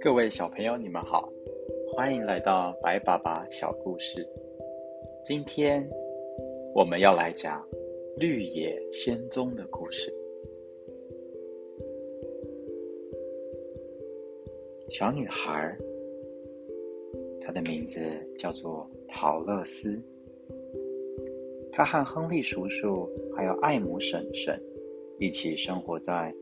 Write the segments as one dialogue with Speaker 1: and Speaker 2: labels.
Speaker 1: 各位小朋友，你们好，欢迎来到白爸爸小故事。今天我们要来讲绿野仙踪的故事。小女孩，她的名字叫做陶乐斯。他和亨利叔叔还有艾姆婶婶一起生活在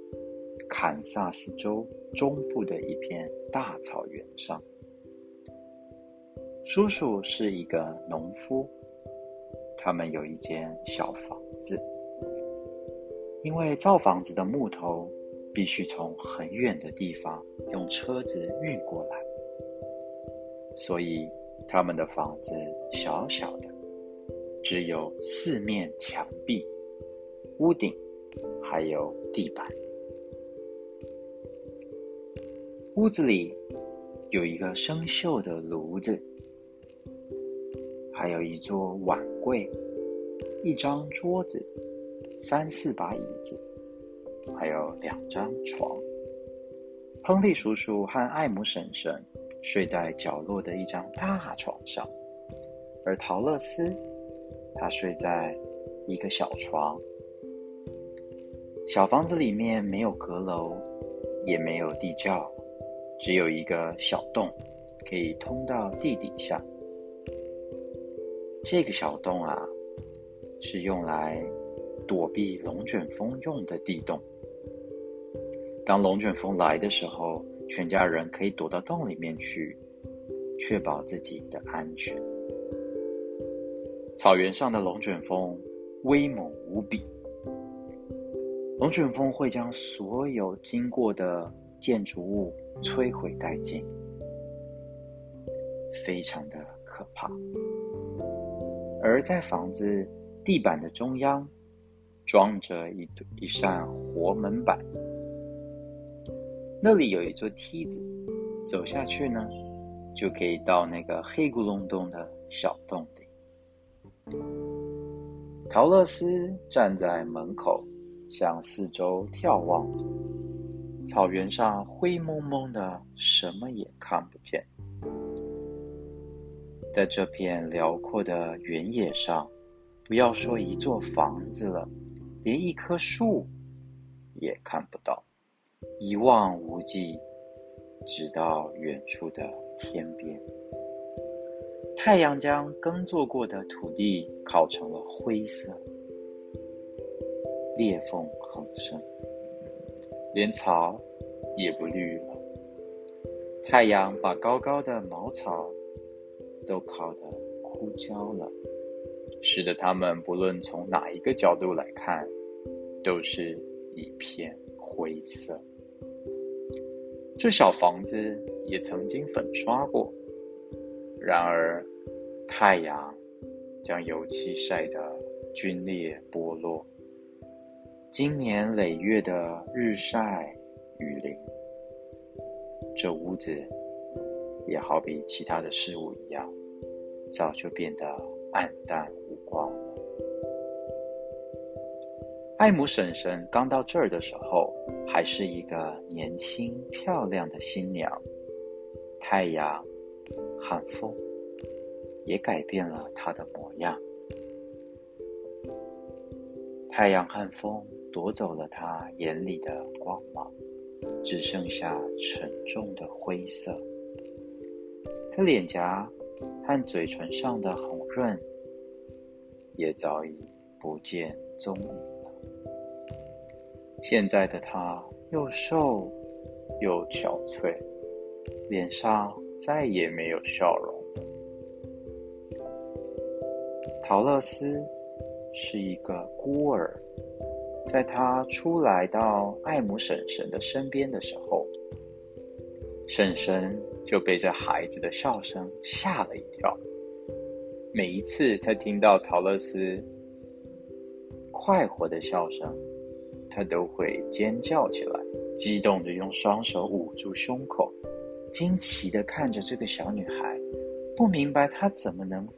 Speaker 1: 堪萨斯州中部的一片大草原上。叔叔是一个农夫，他们有一间小房子，因为造房子的木头。必须从很远的地方用车子运过来，所以他们的房子小小的，只有四面墙壁、屋顶，还有地板。屋子里有一个生锈的炉子，还有一座碗柜、一张桌子、三四把椅子。还有两张床，亨利叔叔和艾姆婶婶睡在角落的一张大床上，而陶乐斯他睡在一个小床。小房子里面没有阁楼，也没有地窖，只有一个小洞，可以通到地底下。这个小洞啊，是用来躲避龙卷风用的地洞。当龙卷风来的时候，全家人可以躲到洞里面去，确保自己的安全。草原上的龙卷风威猛无比，龙卷风会将所有经过的建筑物摧毁殆尽，非常的可怕。而在房子地板的中央，装着一一扇活门板。那里有一座梯子，走下去呢，就可以到那个黑咕隆咚的小洞里。陶乐斯站在门口，向四周眺望。草原上灰蒙蒙的，什么也看不见。在这片辽阔的原野上，不要说一座房子了，连一棵树也看不到。一望无际，直到远处的天边。太阳将耕作过的土地烤成了灰色，裂缝很深，连草也不绿了。太阳把高高的茅草都烤得枯焦了，使得它们不论从哪一个角度来看，都是一片灰色。这小房子也曾经粉刷过，然而太阳将油漆晒得皲裂剥落，经年累月的日晒雨淋，这屋子也好比其他的事物一样，早就变得暗淡无光了。艾姆婶婶刚到这儿的时候。还是一个年轻漂亮的新娘。太阳、寒风也改变了他的模样。太阳、寒风夺走了他眼里的光芒，只剩下沉重的灰色。他脸颊和嘴唇上的红润也早已不见踪影了。现在的他又瘦又憔悴，脸上再也没有笑容。陶乐斯是一个孤儿，在他初来到爱姆婶婶的身边的时候，婶婶就被这孩子的笑声吓了一跳。每一次他听到陶乐斯快活的笑声。他都会尖叫起来，激动的用双手捂住胸口，惊奇的看着这个小女孩，不明白她怎么能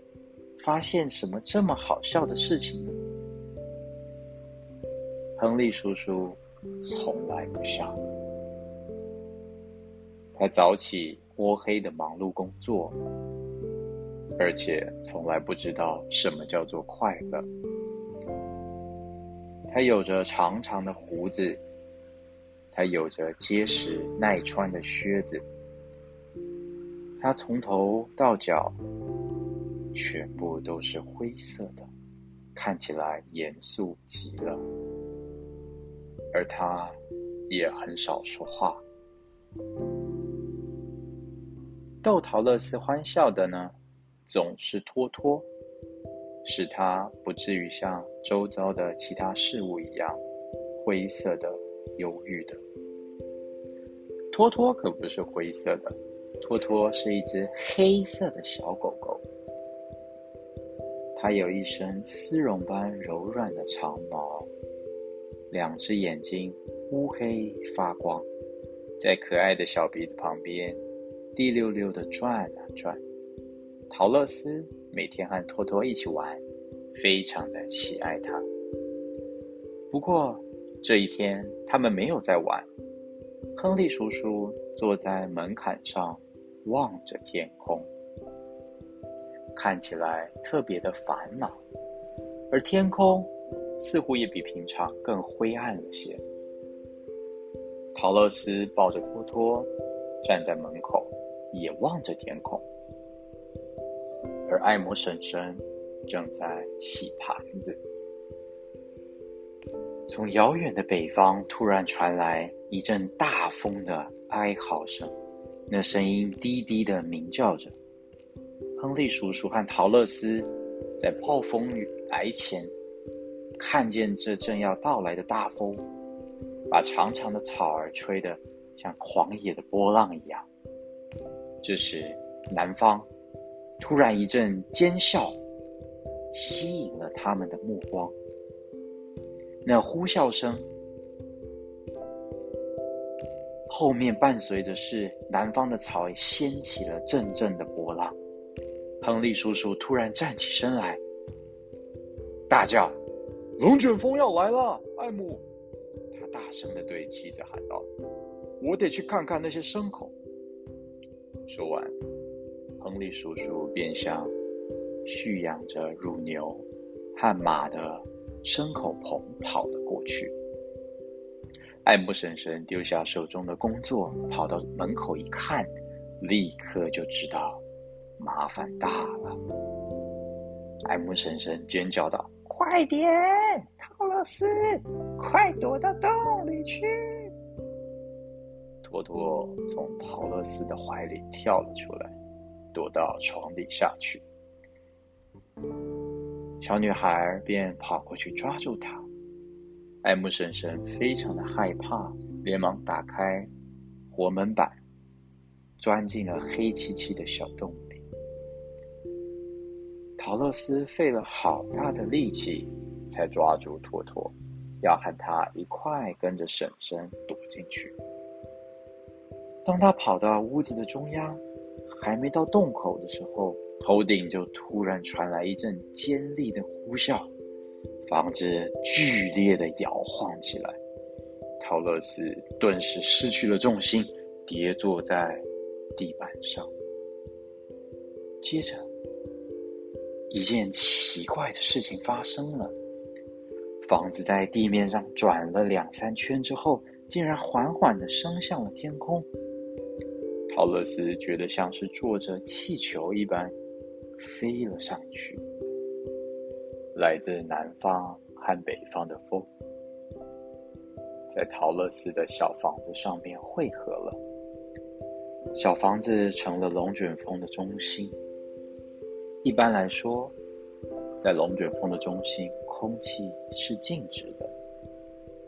Speaker 1: 发现什么这么好笑的事情呢？亨利叔叔从来不笑。他早起摸黑的忙碌工作，而且从来不知道什么叫做快乐。他有着长长的胡子，他有着结实耐穿的靴子，他从头到脚全部都是灰色的，看起来严肃极了。而他也很少说话。逗陶乐斯欢笑的呢，总是托托，使他不至于像周遭的其他事物一样灰色的、忧郁的。托托可不是灰色的，托托是一只黑色的小狗狗，它有一身丝绒般柔软的长毛，两只眼睛乌黑发光，在可爱的小鼻子旁边。滴溜溜的转啊转，陶乐斯每天和托托一起玩，非常的喜爱它。不过这一天他们没有在玩，亨利叔叔坐在门槛上望着天空，看起来特别的烦恼，而天空似乎也比平常更灰暗了些。陶乐斯抱着托托站在门口。也望着天空，而艾姆婶婶正在洗盘子。从遥远的北方突然传来一阵大风的哀嚎声，那声音低低的鸣叫着。亨利叔叔和陶乐斯在暴风雨来前，看见这正要到来的大风，把长长的草儿吹得像狂野的波浪一样。这时，南方突然一阵尖笑，吸引了他们的目光。那呼啸声后面伴随着是南方的草掀起了阵阵的波浪。亨利叔叔突然站起身来，大叫：“龙卷风要来了！”艾姆，他大声的对妻子喊道：“我得去看看那些牲口。”说完，亨利叔叔便向蓄养着乳牛和马的牲口棚跑了过去。艾姆婶婶丢下手中的工作，跑到门口一看，立刻就知道麻烦大了。艾姆婶婶尖叫道：“快点，陶乐斯，快躲到洞里去！”托托从陶乐斯的怀里跳了出来，躲到床底下去。小女孩便跑过去抓住他。艾姆婶婶非常的害怕，连忙打开活门板，钻进了黑漆漆的小洞里。陶乐斯费了好大的力气才抓住托托，要和他一块跟着婶婶躲进去。当他跑到屋子的中央，还没到洞口的时候，头顶就突然传来一阵尖利的呼啸，房子剧烈的摇晃起来。陶乐斯顿时失去了重心，跌坐在地板上。接着，一件奇怪的事情发生了：房子在地面上转了两三圈之后，竟然缓缓的升向了天空。陶乐斯觉得像是坐着气球一般，飞了上去。来自南方和北方的风，在陶乐斯的小房子上面汇合了。小房子成了龙卷风的中心。一般来说，在龙卷风的中心，空气是静止的，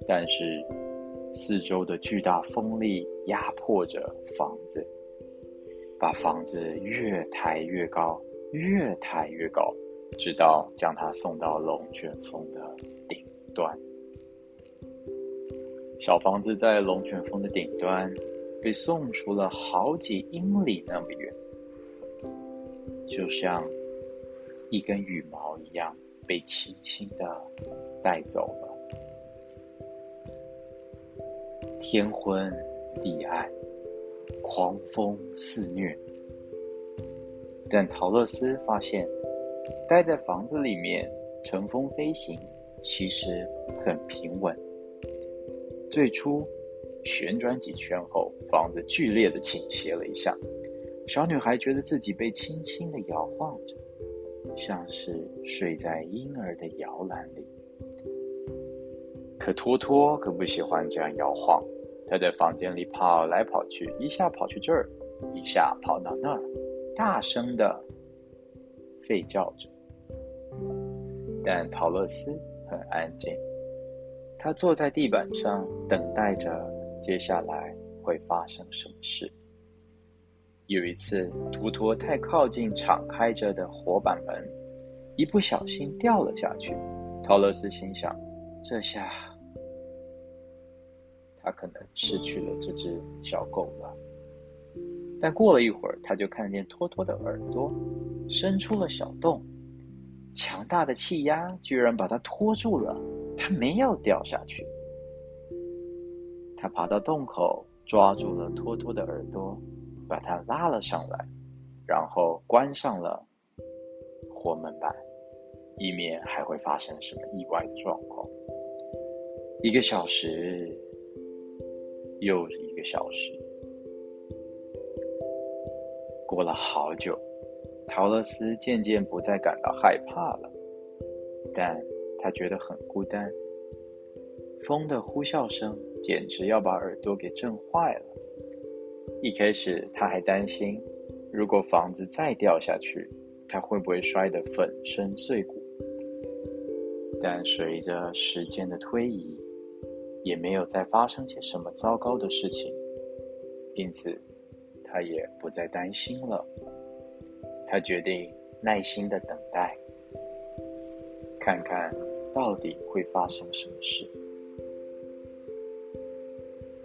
Speaker 1: 但是四周的巨大风力压迫着房子。把房子越抬越高，越抬越高，直到将它送到龙卷风的顶端。小房子在龙卷风的顶端被送出了好几英里那么远，就像一根羽毛一样被轻轻的带走了。天昏地暗，狂风肆虐。但陶乐斯发现，待在房子里面乘风飞行其实很平稳。最初旋转几圈后，房子剧烈的倾斜了一下，小女孩觉得自己被轻轻的摇晃着，像是睡在婴儿的摇篮里。可托托可不喜欢这样摇晃，他在房间里跑来跑去，一下跑去这儿，一下跑到那儿。大声的吠叫着，但陶乐斯很安静。他坐在地板上，等待着接下来会发生什么事。有一次，图托太靠近敞开着的火板门，一不小心掉了下去。陶乐斯心想：这下他可能失去了这只小狗了。但过了一会儿，他就看见托托的耳朵伸出了小洞，强大的气压居然把它拖住了，它没有掉下去。他爬到洞口，抓住了托托的耳朵，把它拉了上来，然后关上了活门板，以免还会发生什么意外的状况。一个小时，又一个小时。过了好久，陶乐斯渐渐不再感到害怕了，但他觉得很孤单。风的呼啸声简直要把耳朵给震坏了。一开始他还担心，如果房子再掉下去，他会不会摔得粉身碎骨？但随着时间的推移，也没有再发生些什么糟糕的事情，因此。他也不再担心了。他决定耐心的等待，看看到底会发生什么事。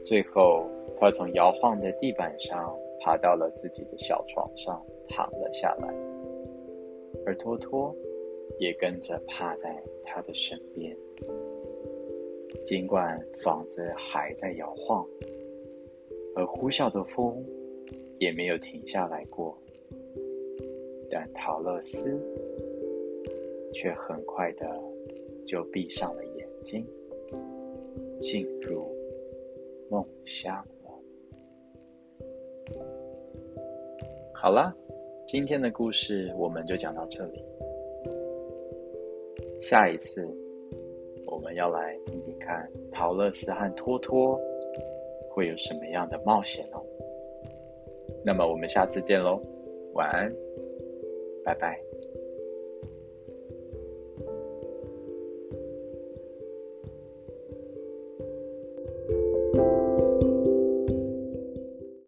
Speaker 1: 最后，他从摇晃的地板上爬到了自己的小床上，躺了下来，而托托也跟着趴在他的身边。尽管房子还在摇晃，而呼啸的风。也没有停下来过，但陶乐斯却很快的就闭上了眼睛，进入梦乡了。好了，今天的故事我们就讲到这里。下一次我们要来听听看陶乐斯和托托会有什么样的冒险哦。那么我们下次见喽，晚安，拜拜。